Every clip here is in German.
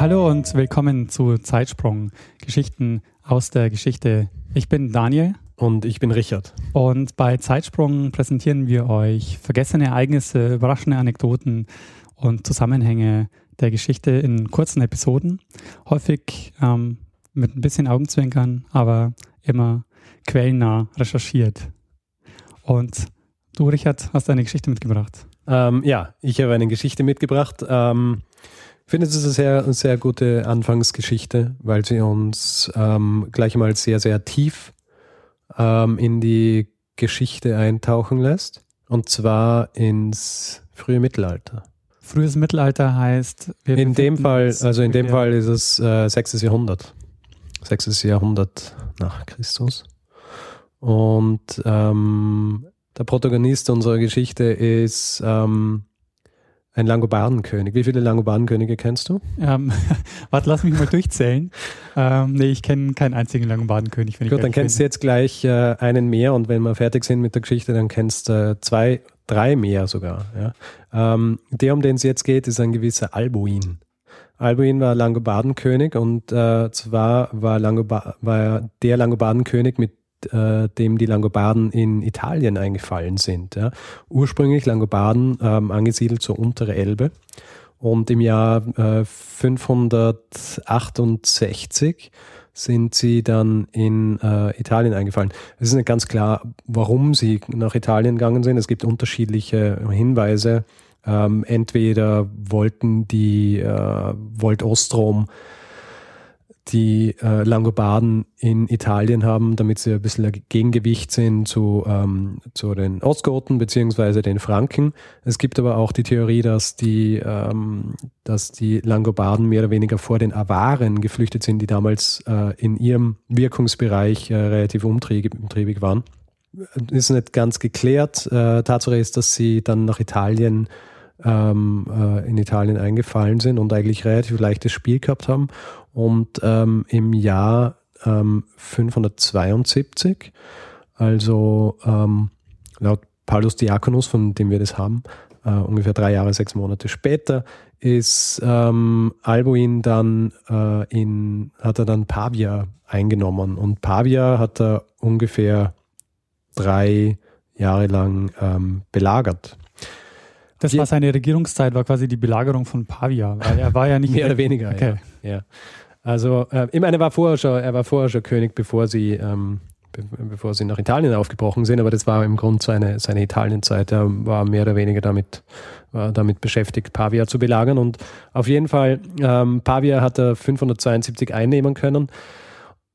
Hallo und willkommen zu Zeitsprung, Geschichten aus der Geschichte. Ich bin Daniel. Und ich bin Richard. Und bei Zeitsprung präsentieren wir euch vergessene Ereignisse, überraschende Anekdoten und Zusammenhänge der Geschichte in kurzen Episoden. Häufig ähm, mit ein bisschen Augenzwinkern, aber immer quellennah recherchiert. Und du, Richard, hast eine Geschichte mitgebracht. Ähm, ja, ich habe eine Geschichte mitgebracht. Ähm, finde, es ist eine sehr, sehr gute Anfangsgeschichte, weil sie uns ähm, gleich mal sehr, sehr tief ähm, in die Geschichte eintauchen lässt. Und zwar ins frühe Mittelalter. Frühes Mittelalter heißt. in dem Fall, also in dem Fall ist es äh, 6. Jahrhundert. 6. Jahrhundert nach Christus. Und ähm, der Protagonist unserer Geschichte ist ähm, ein Langobardenkönig. Wie viele Langobardenkönige kennst du? Ähm, warte, lass mich mal durchzählen. Ähm, nee, ich kenne keinen einzigen Langobardenkönig. Gut, dann kennst du jetzt gleich äh, einen mehr und wenn wir fertig sind mit der Geschichte, dann kennst du äh, zwei, drei mehr sogar. Ja? Ähm, der, um den es jetzt geht, ist ein gewisser Albuin. Albuin war Langobardenkönig und äh, zwar war, Langobar war der Langobardenkönig mit äh, dem die Langobarden in Italien eingefallen sind. Ja. Ursprünglich Langobarden ähm, angesiedelt zur untere Elbe und im Jahr äh, 568 sind sie dann in äh, Italien eingefallen. Es ist nicht ganz klar, warum sie nach Italien gegangen sind. Es gibt unterschiedliche Hinweise. Ähm, entweder wollten die, äh, wollte Ostrom die äh, Langobarden in Italien haben, damit sie ein bisschen ein Gegengewicht sind zu, ähm, zu den Ostgoten beziehungsweise den Franken. Es gibt aber auch die Theorie, dass die, ähm, dass die Langobarden mehr oder weniger vor den Awaren geflüchtet sind, die damals äh, in ihrem Wirkungsbereich äh, relativ umtriebig waren. Ist nicht ganz geklärt. Äh, Tatsache ist, dass sie dann nach Italien ähm, äh, in Italien eingefallen sind und eigentlich relativ leichtes Spiel gehabt haben. Und ähm, im Jahr ähm, 572, also ähm, laut Paulus Diakonus, von dem wir das haben, äh, ungefähr drei Jahre, sechs Monate später, ist ähm, Albuin dann äh, in, hat er dann Pavia eingenommen. Und Pavia hat er ungefähr drei Jahre lang ähm, belagert. Das war seine Regierungszeit, war quasi die Belagerung von Pavia, weil er war ja nicht mehr oder weniger. Okay. Ja. ja. Also äh, ich meine, er war vorher schon, er war vorher schon König, bevor sie, ähm, be bevor sie nach Italien aufgebrochen sind, aber das war im Grunde seine, seine Italienzeit. Er war mehr oder weniger damit, damit beschäftigt, Pavia zu belagern. Und auf jeden Fall, ähm, Pavia hat er 572 einnehmen können.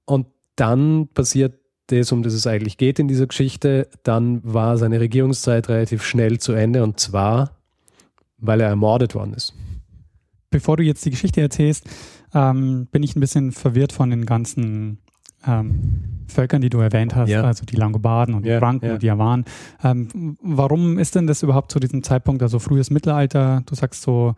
Und dann passiert das, um das es eigentlich geht in dieser Geschichte, dann war seine Regierungszeit relativ schnell zu Ende und zwar, weil er ermordet worden ist. Bevor du jetzt die Geschichte erzählst, ähm, bin ich ein bisschen verwirrt von den ganzen ähm, Völkern, die du erwähnt hast, ja. also die Langobarden und ja, die Franken ja. und die Awaren. Ähm, warum ist denn das überhaupt zu diesem Zeitpunkt, also frühes Mittelalter, du sagst so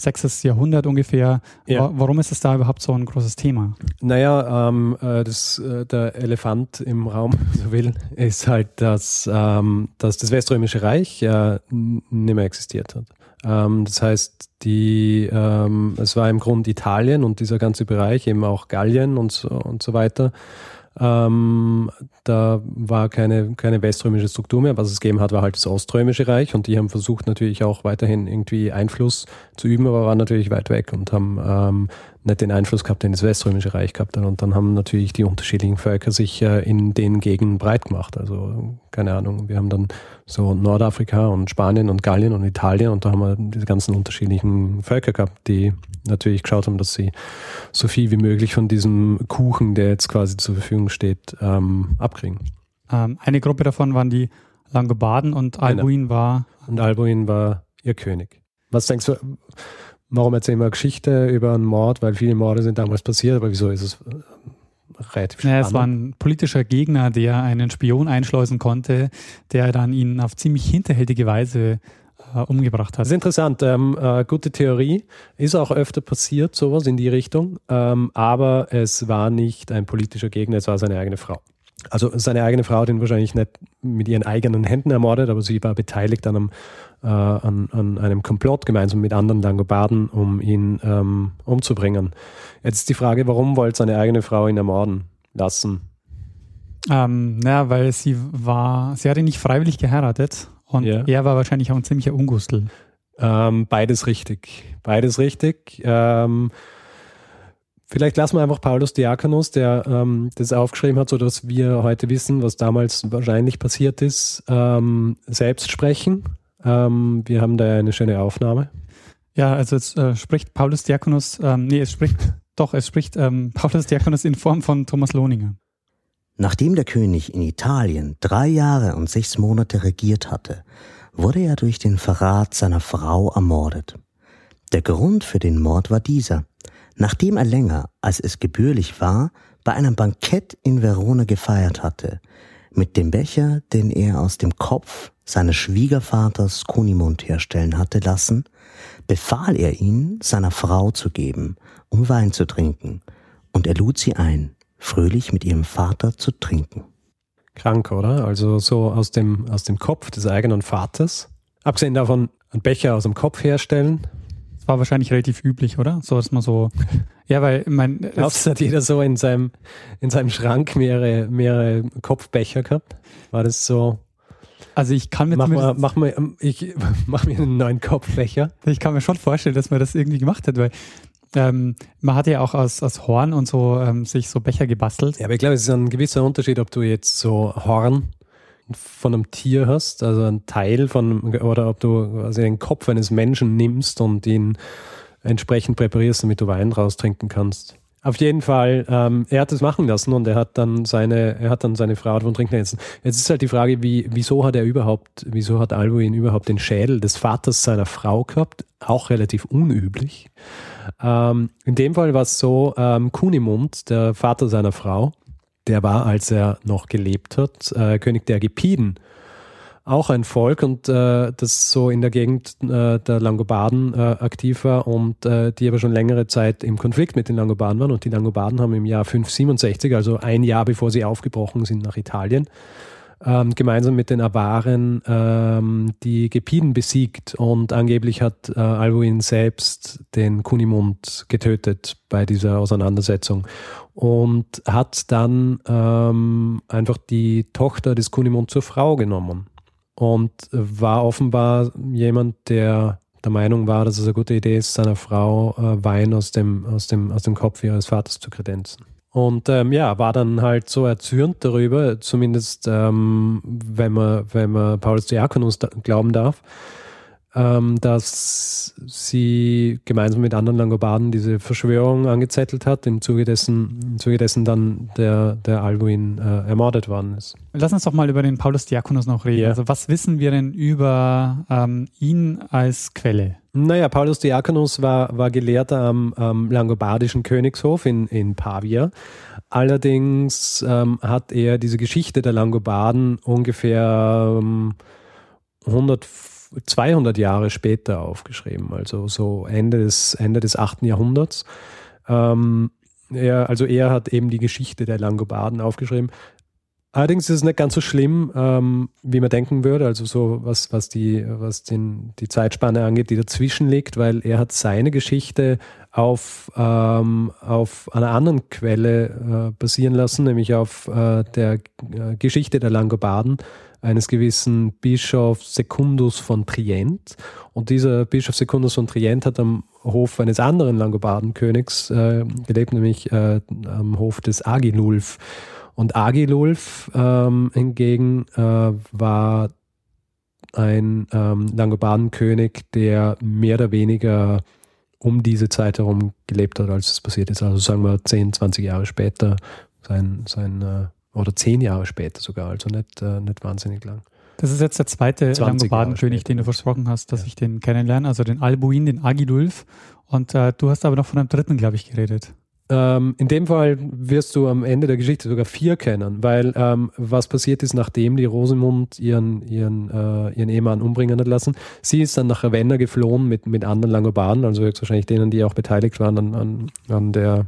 6. Jahrhundert ungefähr. Warum ist es da überhaupt so ein großes Thema? Naja, ähm, äh, das, äh, der Elefant im Raum, so will, ist halt, dass, ähm, dass das Weströmische Reich ja nicht mehr existiert hat. Ähm, das heißt, die, ähm, es war im Grunde Italien und dieser ganze Bereich, eben auch Gallien und so, und so weiter, ähm, da war keine, keine weströmische Struktur mehr. Was es gegeben hat, war halt das Oströmische Reich und die haben versucht natürlich auch weiterhin irgendwie Einfluss zu üben, aber waren natürlich weit weg und haben ähm, nicht den Einfluss gehabt, den das Weströmische Reich gehabt hat. Und dann haben natürlich die unterschiedlichen Völker sich äh, in den Gegenden breit gemacht. Also keine Ahnung, wir haben dann so Nordafrika und Spanien und Gallien und Italien und da haben wir diese ganzen unterschiedlichen Völker gehabt, die natürlich geschaut haben, dass sie so viel wie möglich von diesem Kuchen, der jetzt quasi zur Verfügung steht, ähm, abkriegen. Ähm, eine Gruppe davon waren die Langobarden und genau. Albuin genau. war. Und Albuin war ihr König. Was denkst du, warum erzählen wir Geschichte über einen Mord, weil viele Morde sind damals passiert, aber wieso ist es äh, relativ naja, es war ein politischer Gegner, der einen Spion einschleusen konnte, der dann ihn auf ziemlich hinterhältige Weise äh, umgebracht hat. Das ist interessant. Ähm, äh, gute Theorie. Ist auch öfter passiert, sowas in die Richtung. Ähm, aber es war nicht ein politischer Gegner, es war seine eigene Frau. Also seine eigene Frau hat ihn wahrscheinlich nicht mit ihren eigenen Händen ermordet, aber sie war beteiligt an einem, äh, an, an einem Komplott gemeinsam mit anderen Langobarden, um ihn ähm, umzubringen. Jetzt ist die Frage, warum wollte seine eigene Frau ihn ermorden lassen? Ähm, naja, weil sie war, sie hat ihn nicht freiwillig geheiratet und ja. er war wahrscheinlich auch ein ziemlicher Ungustel. Ähm, beides richtig. Beides richtig. Ähm, vielleicht lassen wir einfach Paulus Diakonus, der ähm, das aufgeschrieben hat, sodass wir heute wissen, was damals wahrscheinlich passiert ist, ähm, selbst sprechen. Ähm, wir haben da eine schöne Aufnahme. Ja, also es äh, spricht Paulus Diakonus, ähm, nee, es spricht, doch, es spricht Paulus Diakonus in Form von Thomas Lohninger. Nachdem der König in Italien drei Jahre und sechs Monate regiert hatte, wurde er durch den Verrat seiner Frau ermordet. Der Grund für den Mord war dieser. Nachdem er länger, als es gebührlich war, bei einem Bankett in Verona gefeiert hatte, mit dem Becher, den er aus dem Kopf seines Schwiegervaters Kunimund herstellen hatte lassen, befahl er ihn, seiner Frau zu geben, um Wein zu trinken, und er lud sie ein fröhlich mit ihrem Vater zu trinken. Krank, oder? Also so aus dem, aus dem Kopf des eigenen Vaters. Abgesehen davon, einen Becher aus dem Kopf herstellen. War wahrscheinlich relativ üblich, oder? So, dass man so. Ja, weil mein. Glaubst hat jeder so in seinem, in seinem Schrank mehrere, mehrere Kopfbecher gehabt? War das so? Also ich kann mir mach mal, mach mal, ich mach mir einen neuen Kopfbecher. Ich kann mir schon vorstellen, dass man das irgendwie gemacht hat, weil ähm, man hat ja auch aus, aus Horn und so ähm, sich so Becher gebastelt. Ja, aber ich glaube, es ist ein gewisser Unterschied, ob du jetzt so Horn von einem Tier hast, also ein Teil von, oder ob du also den Kopf eines Menschen nimmst und ihn entsprechend präparierst, damit du Wein draus trinken kannst. Auf jeden Fall, ähm, er hat es machen lassen und er hat dann seine, er hat dann seine Frau davon trinken lassen. Jetzt ist halt die Frage, wie, wieso hat er überhaupt, wieso hat Albuin überhaupt den Schädel des Vaters seiner Frau gehabt? Auch relativ unüblich. Ähm, in dem Fall war es so, ähm, Kunimund, der Vater seiner Frau, der war, als er noch gelebt hat, äh, König der Gepiden auch ein Volk und äh, das so in der Gegend äh, der Langobarden äh, aktiv war und äh, die aber schon längere Zeit im Konflikt mit den Langobarden waren. Und die Langobarden haben im Jahr 567, also ein Jahr bevor sie aufgebrochen sind nach Italien, ähm, gemeinsam mit den Awaren ähm, die Gepiden besiegt und angeblich hat äh, Albuin selbst den Kunimund getötet bei dieser Auseinandersetzung und hat dann ähm, einfach die Tochter des Kunimund zur Frau genommen und war offenbar jemand, der der Meinung war, dass es eine gute Idee ist, seiner Frau äh, Wein aus dem, aus, dem, aus dem Kopf ihres Vaters zu kredenzen. Und ähm, ja, war dann halt so erzürnt darüber, zumindest ähm, wenn, man, wenn man Paulus Diakonus glauben darf, ähm, dass sie gemeinsam mit anderen Langobarden diese Verschwörung angezettelt hat, im Zuge dessen, im Zuge dessen dann der, der Albuin äh, ermordet worden ist. Lass uns doch mal über den Paulus Diakonus noch reden. Ja. Also was wissen wir denn über ähm, ihn als Quelle? Naja, Paulus Diakonus war, war Gelehrter am, am Langobardischen Königshof in, in Pavia. Allerdings ähm, hat er diese Geschichte der Langobarden ungefähr ähm, 100 200 Jahre später aufgeschrieben, also so Ende des, Ende des 8. Jahrhunderts. Ähm, er, also er hat eben die Geschichte der Langobarden aufgeschrieben. Allerdings ist es nicht ganz so schlimm, ähm, wie man denken würde, also so was, was, die, was den, die Zeitspanne angeht, die dazwischen liegt, weil er hat seine Geschichte auf, ähm, auf einer anderen Quelle äh, basieren lassen, nämlich auf äh, der äh, Geschichte der Langobarden eines gewissen Bischofs Secundus von Trient. Und dieser Bischof Secundus von Trient hat am Hof eines anderen Langobardenkönigs äh, gelebt, nämlich äh, am Hof des Agilulf. Und Agilulf ähm, hingegen äh, war ein ähm, Langobardenkönig, der mehr oder weniger um diese Zeit herum gelebt hat, als es passiert ist. Also sagen wir 10, 20 Jahre später sein, sein äh, oder zehn Jahre später sogar, also nicht, äh, nicht wahnsinnig lang. Das ist jetzt der zweite Langobardenkönig, den du versprochen hast, dass ja. ich den kennenlerne, also den Albuin, den Agilulf. Und äh, du hast aber noch von einem dritten, glaube ich, geredet. Ähm, in dem Fall wirst du am Ende der Geschichte sogar vier kennen, weil ähm, was passiert ist, nachdem die Rosemund ihren, ihren, äh, ihren Ehemann umbringen hat lassen, sie ist dann nach Ravenna geflohen mit, mit anderen Langobarden, also höchstwahrscheinlich denen, die auch beteiligt waren an, an, an, der,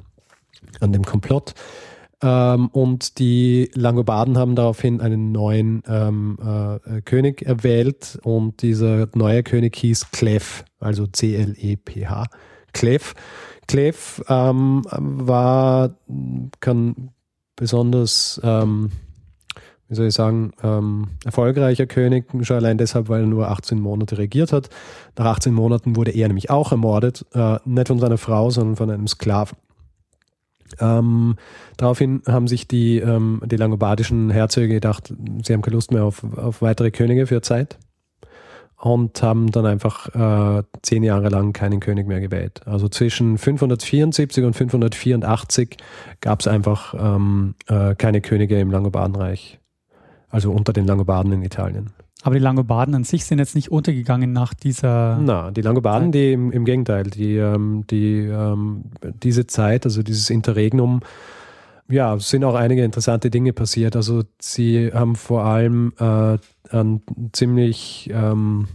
an dem Komplott. Ähm, und die Langobarden haben daraufhin einen neuen ähm, äh, König erwählt und dieser neue König hieß Clef, also C-L-E-P-H. Clef. Clef ähm, war, kann besonders, ähm, wie soll ich sagen, ähm, erfolgreicher König, schon allein deshalb, weil er nur 18 Monate regiert hat. Nach 18 Monaten wurde er nämlich auch ermordet, äh, nicht von seiner Frau, sondern von einem Sklaven. Ähm, daraufhin haben sich die, ähm, die langobardischen Herzöge gedacht, sie haben keine Lust mehr auf, auf weitere Könige für Zeit und haben dann einfach äh, zehn Jahre lang keinen König mehr gewählt. Also zwischen 574 und 584 gab es einfach ähm, äh, keine Könige im Langobardenreich, also unter den Langobarden in Italien. Aber die Langobarden an sich sind jetzt nicht untergegangen nach dieser. Na, die Langobarden, die im, im Gegenteil, die, ähm, die ähm, diese Zeit, also dieses Interregnum, ja, sind auch einige interessante Dinge passiert. Also sie haben vor allem äh, an ziemlich, ähm,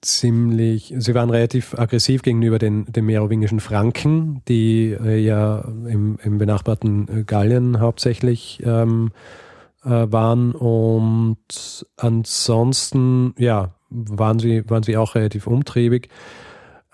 ziemlich, sie waren relativ aggressiv gegenüber den, den merowingischen Franken, die äh, ja im, im benachbarten äh, Gallien hauptsächlich ähm, äh, waren. Und ansonsten, ja, waren sie, waren sie auch relativ umtriebig.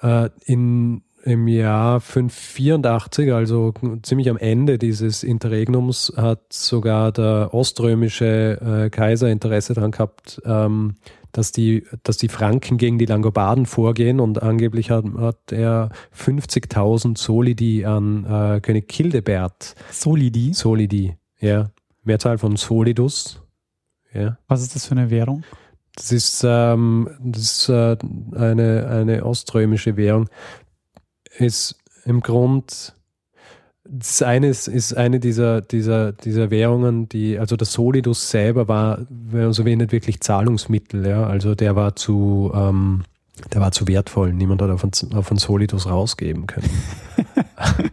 Äh, in im Jahr 584, also ziemlich am Ende dieses Interregnums, hat sogar der oströmische äh, Kaiser Interesse daran gehabt, ähm, dass, die, dass die Franken gegen die Langobarden vorgehen und angeblich hat, hat er 50.000 Solidi an äh, König Childebert. Solidi? Solidi, ja. Mehrzahl von Solidus. Ja. Was ist das für eine Währung? Das ist, ähm, das ist äh, eine, eine oströmische Währung ist im Grund das eine ist, ist eine dieser, dieser, dieser Währungen, die, also der Solidus selber war, wenn man so will, nicht wirklich Zahlungsmittel, ja. Also der war zu, ähm, der war zu wertvoll. Niemand hat auf einen, auf einen Solidus rausgeben können.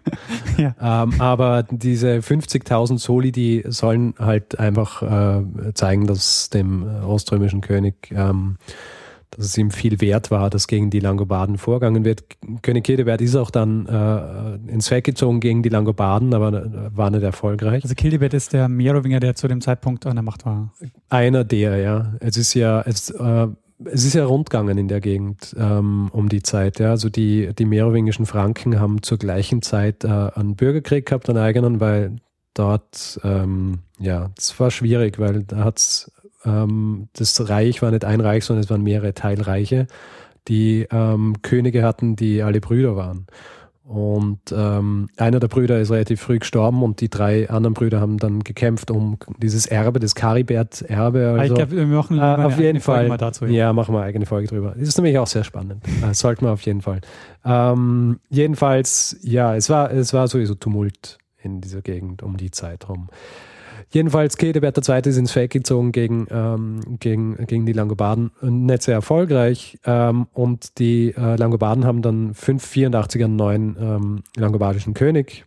ja. ähm, aber diese 50.000 Solidi sollen halt einfach äh, zeigen, dass dem äh, oströmischen König ähm, dass es ihm viel wert war, dass gegen die Langobarden vorgegangen wird. König Hildebert ist auch dann äh, ins Feld gezogen gegen die Langobarden, aber äh, war nicht erfolgreich. Also Hildebert ist der Merowinger, der zu dem Zeitpunkt an der Macht war. Einer der, ja. Es ist ja, es, äh, es ist ja rundgegangen in der Gegend ähm, um die Zeit. Ja. Also die, die merowingischen Franken haben zur gleichen Zeit äh, einen Bürgerkrieg gehabt, einen eigenen, weil dort, ähm, ja, es war schwierig, weil da hat ähm, das Reich war nicht ein Reich, sondern es waren mehrere Teilreiche, die ähm, Könige hatten, die alle Brüder waren. Und ähm, einer der Brüder ist relativ früh gestorben und die drei anderen Brüder haben dann gekämpft um dieses Erbe, das Karibert-Erbe. Also, ich glaube, wir machen äh, auf jeden Fall. Mal dazu, ja. ja. machen wir eine eigene Folge drüber. Das ist nämlich auch sehr spannend. Das sollte man auf jeden Fall. Ähm, jedenfalls, ja, es war, es war sowieso Tumult in dieser Gegend um die Zeit rum. Jedenfalls, Kedebert II. ist ins Feld gezogen gegen, ähm, gegen, gegen die Langobarden. Nicht sehr erfolgreich. Ähm, und die äh, Langobarden haben dann 584 einen neuen ähm, langobardischen König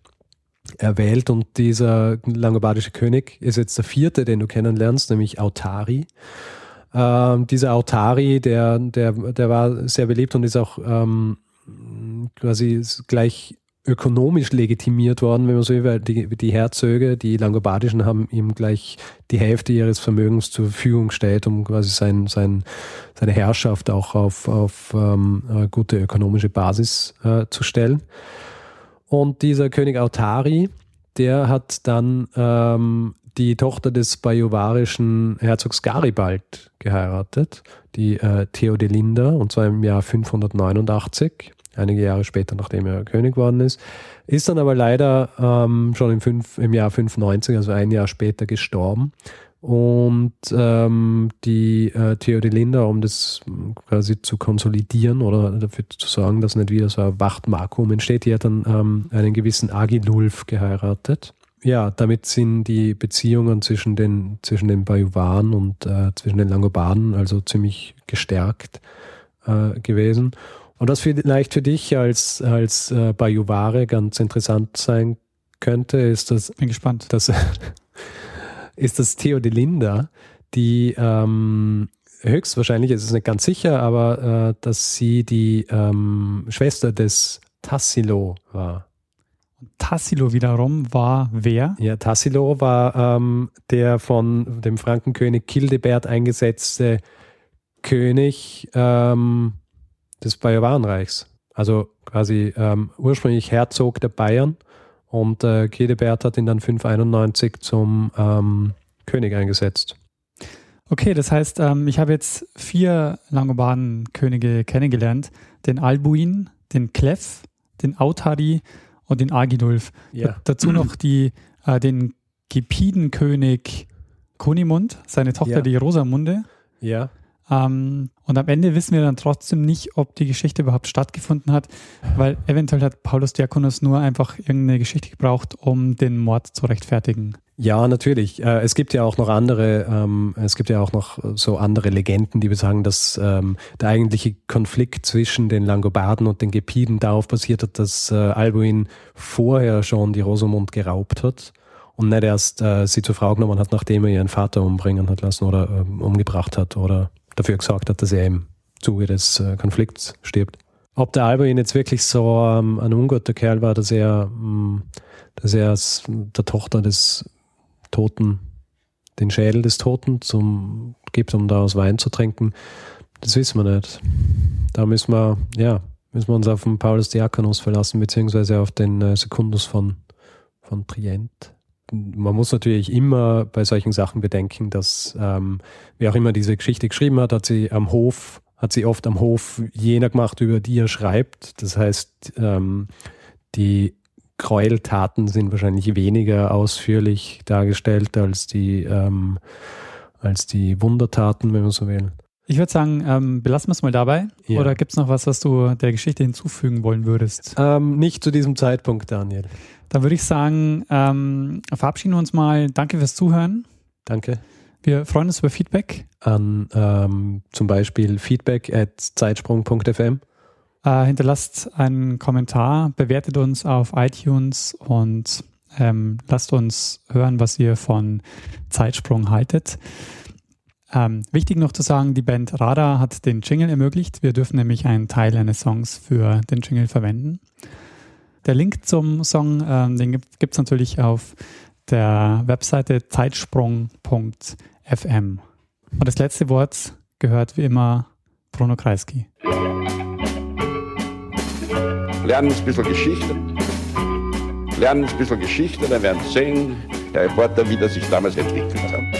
erwählt. Und dieser langobardische König ist jetzt der vierte, den du kennenlernst, nämlich Autari. Ähm, dieser Autari, der, der, der war sehr beliebt und ist auch ähm, quasi gleich ökonomisch legitimiert worden, wenn man so will, weil die, die Herzöge, die Langobardischen, haben ihm gleich die Hälfte ihres Vermögens zur Verfügung gestellt, um quasi sein, sein, seine Herrschaft auch auf, auf ähm, eine gute ökonomische Basis äh, zu stellen. Und dieser König Autari, der hat dann ähm, die Tochter des bajuwarischen Herzogs Garibald geheiratet, die äh, Theodelinda, und zwar im Jahr 589 einige Jahre später, nachdem er König geworden ist. Ist dann aber leider ähm, schon im, fünf, im Jahr 95, also ein Jahr später, gestorben. Und ähm, die äh, Theodelinda, um das quasi zu konsolidieren oder dafür zu sorgen, dass nicht wieder so ein Wachtmarkum entsteht, die hat dann ähm, einen gewissen Agilulf geheiratet. ja, damit sind die Beziehungen zwischen den, zwischen den Bajuwaren und äh, zwischen den Langobarden also ziemlich gestärkt äh, gewesen. Und was vielleicht für dich als, als äh, Bajuware ganz interessant sein könnte, ist das. Bin gespannt. Das, ist das Theodelinda, die ähm, höchstwahrscheinlich, es ist nicht ganz sicher, aber äh, dass sie die ähm, Schwester des Tassilo war. Tassilo wiederum war wer? Ja, Tassilo war ähm, der von dem Frankenkönig Childebert eingesetzte König ähm, des Bajuwarenreichs. Also quasi ähm, ursprünglich Herzog der Bayern und äh, Childebert hat ihn dann 591 zum ähm, König eingesetzt. Okay, das heißt, ähm, ich habe jetzt vier Langobarden-Könige kennengelernt. Den Albuin, den Clef, den Autari und den Agidulf. Ja. dazu noch die, äh, den Gepidenkönig Kunimund, seine Tochter ja. die Rosamunde. Ja. Ähm, und am Ende wissen wir dann trotzdem nicht, ob die Geschichte überhaupt stattgefunden hat, weil eventuell hat Paulus Diakonus nur einfach irgendeine Geschichte gebraucht, um den Mord zu rechtfertigen. Ja, natürlich. Äh, es gibt ja auch noch andere, ähm, es gibt ja auch noch so andere Legenden, die besagen, dass ähm, der eigentliche Konflikt zwischen den Langobarden und den Gepiden darauf basiert hat, dass äh, Albuin vorher schon die Rosamund geraubt hat und nicht erst äh, sie zur Frau genommen hat, nachdem er ihren Vater umbringen hat lassen oder ähm, umgebracht hat oder dafür gesorgt hat, dass er im Zuge des äh, Konflikts stirbt. Ob der Albuin jetzt wirklich so ähm, ein unguter Kerl war, dass er, mh, mm, dass er der Tochter des Toten den Schädel des Toten zum, gibt, um daraus Wein zu trinken. Das wissen wir nicht. Da müssen wir, ja, müssen wir uns auf den Paulus Diakonus verlassen, beziehungsweise auf den äh, Sekundus von, von Trient. Man muss natürlich immer bei solchen Sachen bedenken, dass ähm, wer auch immer diese Geschichte geschrieben hat, hat sie am Hof, hat sie oft am Hof jener gemacht, über die er schreibt. Das heißt, ähm, die Gräueltaten sind wahrscheinlich weniger ausführlich dargestellt als die, ähm, als die Wundertaten, wenn man so will. Ich würde sagen, ähm, belassen wir es mal dabei. Ja. Oder gibt es noch was, was du der Geschichte hinzufügen wollen würdest? Ähm, nicht zu diesem Zeitpunkt, Daniel. Dann würde ich sagen, ähm, verabschieden wir uns mal. Danke fürs Zuhören. Danke. Wir freuen uns über Feedback. An ähm, zum Beispiel feedback at zeitsprung.fm. Äh, hinterlasst einen Kommentar, bewertet uns auf iTunes und ähm, lasst uns hören, was ihr von Zeitsprung haltet. Ähm, wichtig noch zu sagen, die Band Radar hat den Jingle ermöglicht. Wir dürfen nämlich einen Teil eines Songs für den Jingle verwenden. Der Link zum Song, ähm, den gibt es natürlich auf der Webseite zeitsprung.fm. Und das letzte Wort gehört wie immer Bruno Kreisky lernen ein bisschen Geschichte. Lernen ein bisschen Geschichte, dann werden Sie sehen, der Reporter, wie das sich damals entwickelt hat.